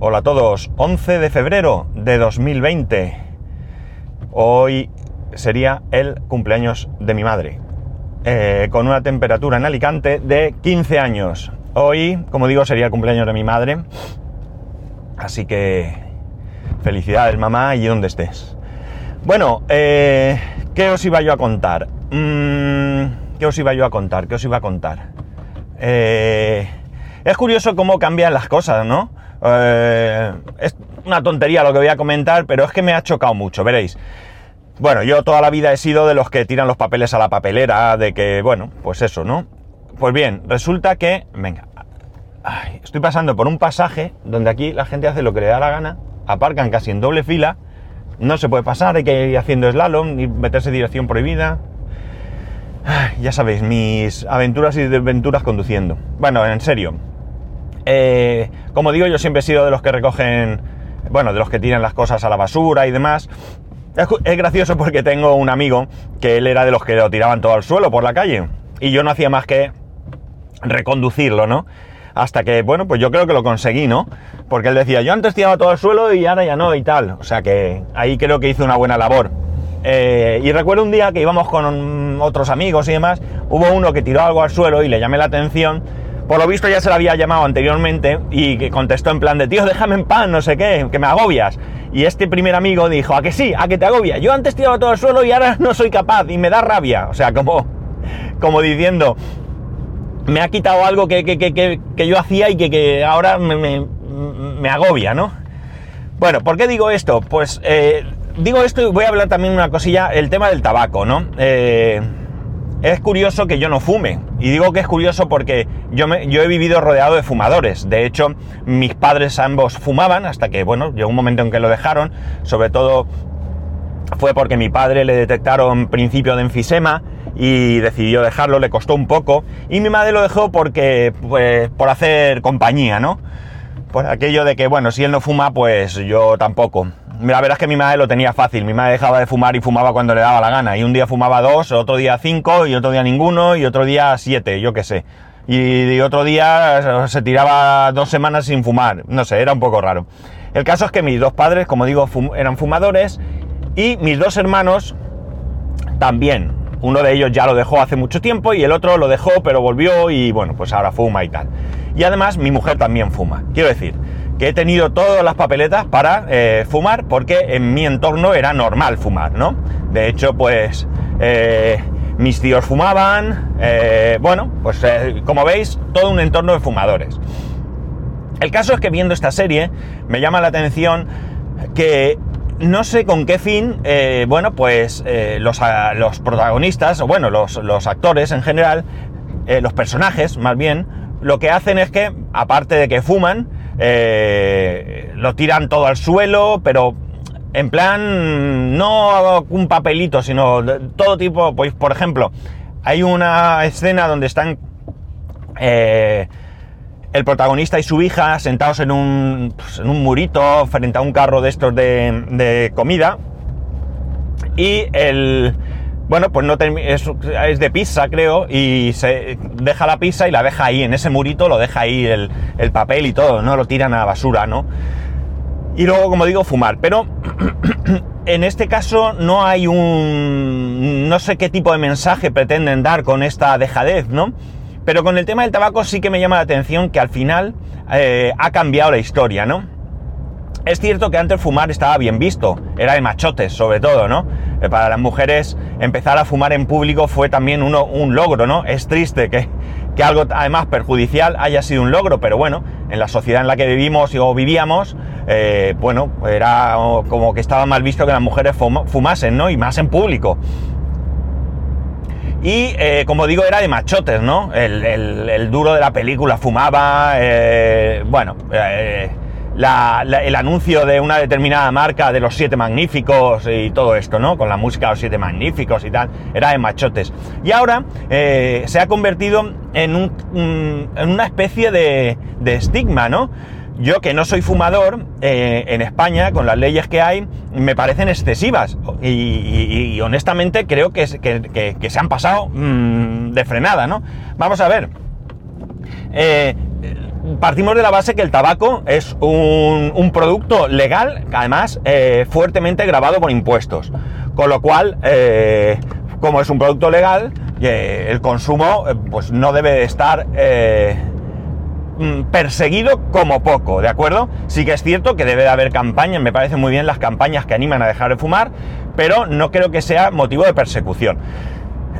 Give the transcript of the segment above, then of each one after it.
Hola a todos, 11 de febrero de 2020. Hoy sería el cumpleaños de mi madre, eh, con una temperatura en Alicante de 15 años. Hoy, como digo, sería el cumpleaños de mi madre, así que felicidades mamá y donde estés. Bueno, eh, ¿qué os iba yo a contar? Mm, ¿Qué os iba yo a contar? ¿Qué os iba a contar? Eh, es curioso cómo cambian las cosas, ¿no? Eh, es una tontería lo que voy a comentar, pero es que me ha chocado mucho, veréis. Bueno, yo toda la vida he sido de los que tiran los papeles a la papelera, de que, bueno, pues eso, ¿no? Pues bien, resulta que, venga, estoy pasando por un pasaje donde aquí la gente hace lo que le da la gana, aparcan casi en doble fila, no se puede pasar, hay que ir haciendo slalom y meterse dirección prohibida. ya sabéis, mis aventuras y desventuras conduciendo. Bueno, en serio. Eh, como digo, yo siempre he sido de los que recogen, bueno, de los que tiran las cosas a la basura y demás. Es, gracioso porque tengo un amigo que él era de los que lo tiraban todo al suelo por la calle. Y yo no hacía más que reconducirlo, ¿no? Hasta que, bueno, pues yo creo que lo conseguí, ¿no? Porque él decía, yo antes tiraba todo al suelo y ahora ya no y tal. O sea que ahí creo que hice una buena labor. Eh, y recuerdo un día que íbamos con otros amigos y demás, hubo uno que tiró algo al suelo y le llamé la atención. Por lo visto ya se lo había llamado anteriormente y que contestó en plan de, tío, déjame en pan, no sé qué, que me agobias. Y este primer amigo dijo, a que sí, a que te agobia. Yo antes tiraba todo al suelo y ahora no soy capaz y me da rabia. O sea, como, como diciendo, me ha quitado algo que, que, yo hacía y que, ahora me, me, agobia, ¿no? Bueno, ¿por qué digo esto? Pues eh, digo esto y voy a hablar también una cosilla, el tema del tabaco, ¿no? Eh, es curioso que yo no fume. Y digo que es curioso porque yo, yo he vivido rodeado de fumadores. De hecho, mis padres ambos fumaban hasta que, bueno, llegó un momento en que lo dejaron. Sobre todo fue porque mi padre le detectaron principio de enfisema y decidió dejarlo, le costó un poco. Y mi madre lo dejó porque, pues, por hacer compañía, ¿no? Pues aquello de que, bueno, si él no fuma, pues yo tampoco. La verdad es que mi madre lo tenía fácil. Mi madre dejaba de fumar y fumaba cuando le daba la gana. Y un día fumaba dos, otro día cinco, y otro día ninguno, y otro día siete, yo qué sé. Y, otro día se tiraba dos semanas sin fumar. No sé, era un poco raro. El caso es que mis dos padres, como digo, eran fumadores y mis dos hermanos también. Uno de ellos ya lo dejó hace mucho tiempo y el otro lo dejó pero volvió y bueno, pues ahora fuma y tal. Y además mi mujer también fuma. Quiero decir que he tenido todas las papeletas para eh, fumar porque en mi entorno era normal fumar, ¿no? De hecho, pues eh, mis tíos fumaban, eh, bueno, pues como veis, todo un entorno de fumadores. El caso es que viendo esta serie me llama la atención que no sé con qué fin, bueno, pues los, los, protagonistas, o bueno, los, los actores en general, los personajes más bien, lo que hacen es que, aparte de que fuman, eh, lo tiran todo al suelo, pero en plan, no un papelito, sino todo tipo, pues por ejemplo, hay una escena donde están eh, el protagonista y su hija sentados en un, pues, en un murito frente a un carro de estos de comida. Y el bueno, pues no es, es, de pizza, creo, y se deja la pizza y la deja ahí, en ese murito lo deja ahí el, el papel y todo, no lo tiran a la basura, ¿no? Y luego, como digo, fumar. Pero en este caso no hay un... no sé qué tipo de mensaje pretenden dar con esta dejadez, ¿no? Pero con el tema del tabaco sí que me llama la atención que al final eh, ha cambiado la historia, ¿no? Es cierto que antes fumar estaba bien visto, era de machotes sobre todo, ¿no? Eh, para las mujeres empezar a fumar en público fue también uno, un logro, ¿no? Es triste que, que, algo además perjudicial haya sido un logro, pero bueno, en la sociedad en la que vivimos o vivíamos, eh, bueno, era como que estaba mal visto que las mujeres fumasen, ¿no? Y más en público. Y eh, como digo, era de machotes, ¿no? El, el, duro de la película fumaba, bueno, el anuncio de una determinada marca de los siete magníficos y todo esto, ¿no? Con la música de los siete magníficos y tal, era de machotes. Y ahora eh, se ha convertido en, un, una especie de, estigma, ¿no? Yo que no soy fumador, eh, en España, con las leyes que hay, me parecen excesivas. Y, honestamente creo que, que, se han pasado mm, de frenada, ¿no? Vamos a ver. Eh, partimos de la base que el tabaco es un, producto legal, además eh, fuertemente grabado por impuestos. Con lo cual, eh, como es un producto legal, eh, el consumo pues no debe estar mm, perseguido como poco, ¿de acuerdo? Sí que es cierto que debe de haber campañas, me parecen muy bien las campañas que animan a dejar de fumar, pero no creo que sea motivo de persecución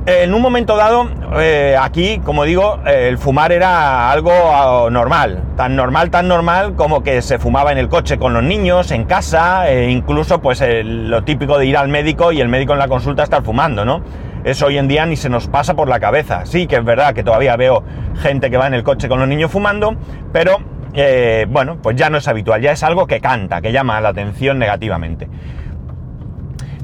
en un momento dado, eh, aquí, como digo, el fumar era algo ah, normal, tan normal, tan normal como que se fumaba en el coche con los niños, en casa, e incluso pues lo típico de ir al médico y el médico en la consulta estar fumando, ¿no? Eso hoy en día ni se nos pasa por la cabeza. Sí que es verdad que todavía veo gente que va en el coche con los niños fumando, pero eh, bueno, pues ya no es habitual, ya es algo que canta, que llama la atención negativamente.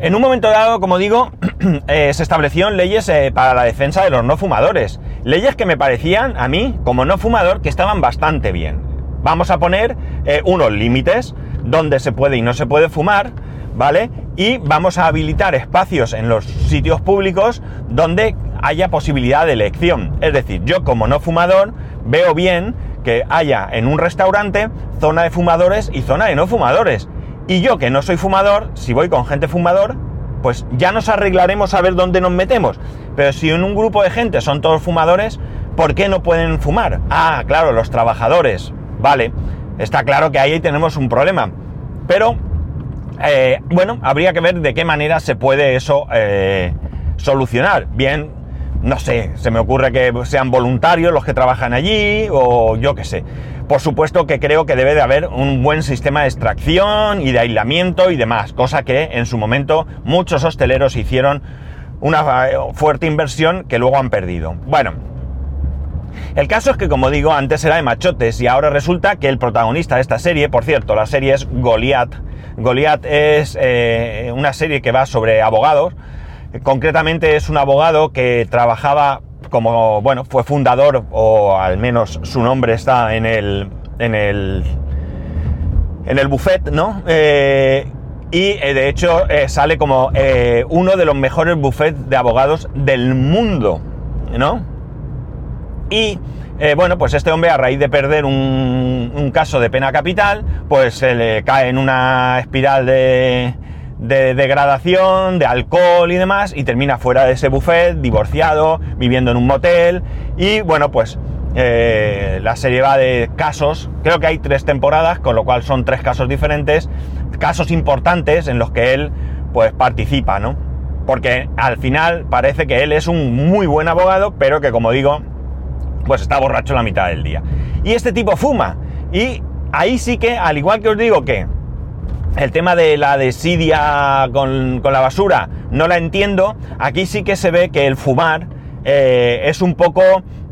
En un momento dado, como digo, eh, se establecieron leyes eh, para la defensa de los no fumadores. Leyes que me parecían, a mí, como no fumador, que estaban bastante bien. Vamos a poner eh, unos límites donde se puede y no se puede fumar, ¿vale? Y vamos a habilitar espacios en los sitios públicos donde haya posibilidad de elección. Es decir, yo como no fumador veo bien que haya en un restaurante zona de fumadores y zona de no fumadores. Y yo que no soy fumador, si voy con gente fumador, pues ya nos arreglaremos a ver dónde nos metemos. Pero si en un grupo de gente son todos fumadores, ¿por qué no pueden fumar? Ah, claro, los trabajadores. Vale, está claro que ahí tenemos un problema. Pero, eh, bueno, habría que ver de qué manera se puede eso eh, solucionar. Bien, no sé, se me ocurre que sean voluntarios los que trabajan allí o yo qué sé. Por supuesto que creo que debe de haber un buen sistema de extracción y de aislamiento y demás, cosa que en su momento muchos hosteleros hicieron una eh, fuerte inversión que luego han perdido. Bueno, el caso es que, como digo, antes era de machotes y ahora resulta que el protagonista de esta serie, por cierto, la serie es Goliath. Goliath es eh, una serie que va sobre abogados. Concretamente es un abogado que trabajaba como, bueno, fue fundador, o al menos su nombre está en el, en el, en el buffet, ¿no? Eh, y eh, de hecho eh, sale como uno de los mejores buffets de abogados del mundo, ¿no? Y bueno, pues este hombre a raíz de perder un, un caso de pena capital, pues se le cae en una espiral de, de degradación, de alcohol y demás, y termina fuera de ese buffet, divorciado, viviendo en un motel, y bueno, pues eh, la serie va de casos, creo que hay tres temporadas, con lo cual son tres casos diferentes, casos importantes en los que él pues participa, ¿no? Porque al final parece que él es un muy buen abogado, pero que como digo, pues está borracho la mitad del día. Y este tipo fuma, y ahí sí que, al igual que os digo que el tema de la desidia con, la basura no la entiendo. Aquí sí que se ve que el fumar eh, es un poco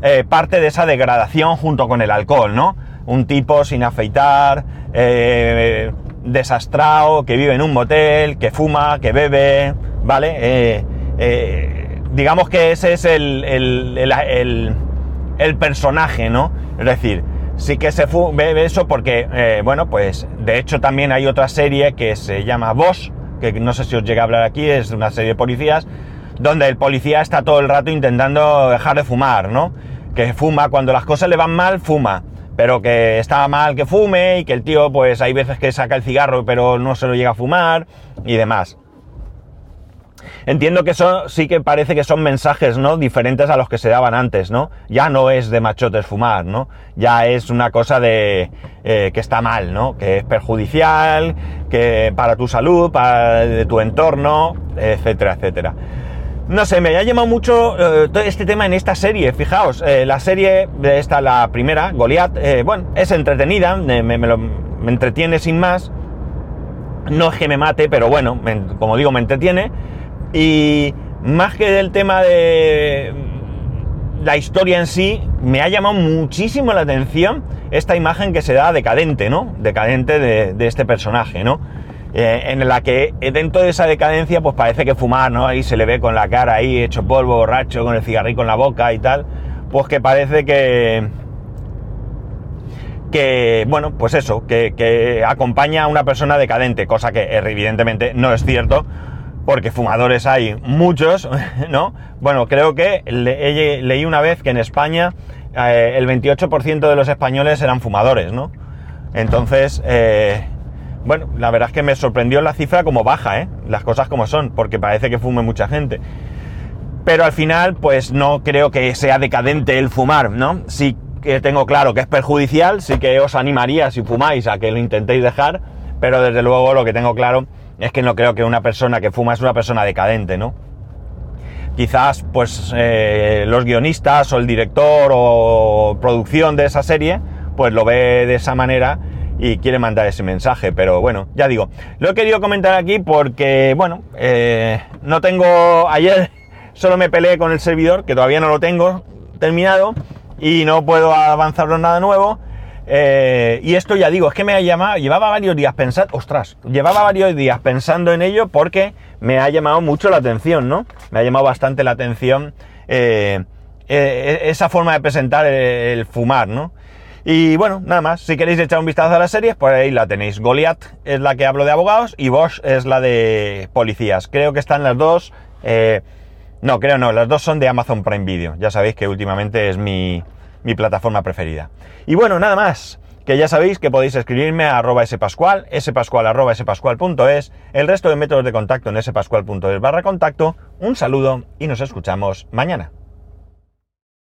eh, parte de esa degradación junto con el alcohol, ¿no? Un tipo sin afeitar, eh, desastrado, que vive en un motel, que fuma, que bebe, ¿vale? digamos que ese es el, el, el personaje, ¿no? Es decir, sí que se ve eso porque, eh, bueno, pues de hecho también hay otra serie que se llama Boss, que no sé si os llega a hablar aquí, es una serie de policías, donde el policía está todo el rato intentando dejar de fumar, ¿no? Que fuma, cuando las cosas le van mal, fuma, pero que está mal que fume y que el tío, pues hay veces que saca el cigarro pero no se lo llega a fumar y demás. Entiendo que eso sí que parece que son mensajes, ¿no? Diferentes a los que se daban antes, ¿no? Ya no es de machotes fumar, ¿no? Ya es una cosa de eh, que está mal, ¿no? Que es perjudicial, que para tu salud, para tu entorno, etcétera, etcétera. No sé, me ha llamado mucho eh, este tema en esta serie. Fijaos, eh, la serie, esta, la primera, Goliath, bueno, es entretenida, me, me entretiene sin más. No es que me mate, pero bueno, como digo, me entretiene. Y más que del tema de la historia en sí, me ha llamado muchísimo la atención esta imagen que se da decadente, ¿no? Decadente de, este personaje, ¿no? Eh, en la que dentro de esa decadencia, pues parece que fumar, ¿no? Ahí se le ve con la cara ahí, hecho polvo, borracho, con el cigarrillo en la boca y tal. Pues que parece que. que, bueno, pues eso, que, que acompaña a una persona decadente, cosa que evidentemente no es cierto, porque fumadores hay muchos, ¿no? Bueno, creo que leí una vez que en España eh, el 28% de los españoles eran fumadores, ¿no? Entonces, eh, bueno, la verdad es que me sorprendió la cifra como baja, ¿eh? Las cosas como son, porque parece que fume mucha gente. Pero al final, pues no creo que sea decadente el fumar, ¿no? Sí que tengo claro que es perjudicial, sí que os animaría si fumáis a que lo intentéis dejar, pero desde luego lo que tengo claro es que no creo que una persona que fuma es una persona decadente, ¿no? Quizás pues eh, los guionistas o el director o producción de esa serie pues lo ve de esa manera y quiere mandar ese mensaje, pero bueno, ya digo, lo he querido comentar aquí porque, bueno, eh, no tengo, ayer solo me peleé con el servidor, que todavía no lo tengo terminado, y no puedo avanzarlo nada nuevo, eh, y esto ya digo, es que me ha llamado, llevaba varios días pensando, ostras, llevaba varios días pensando en ello porque me ha llamado mucho la atención, ¿no? Me ha llamado bastante la atención eh, eh, esa forma de presentar el, fumar, ¿no? Y bueno, nada más, si queréis echar un vistazo a las series, por ahí la tenéis. Goliath es la que hablo de abogados y Bosch es la de policías. Creo que están las dos... no, creo no, las dos son de Amazon Prime Video. Ya sabéis que últimamente es mi, mi plataforma preferida. Y bueno, nada más, que ya sabéis que podéis escribirme a arroba spascual, spascual arroba spascual.es, el resto de métodos de contacto en spascual.es barra contacto. Un saludo y nos escuchamos mañana.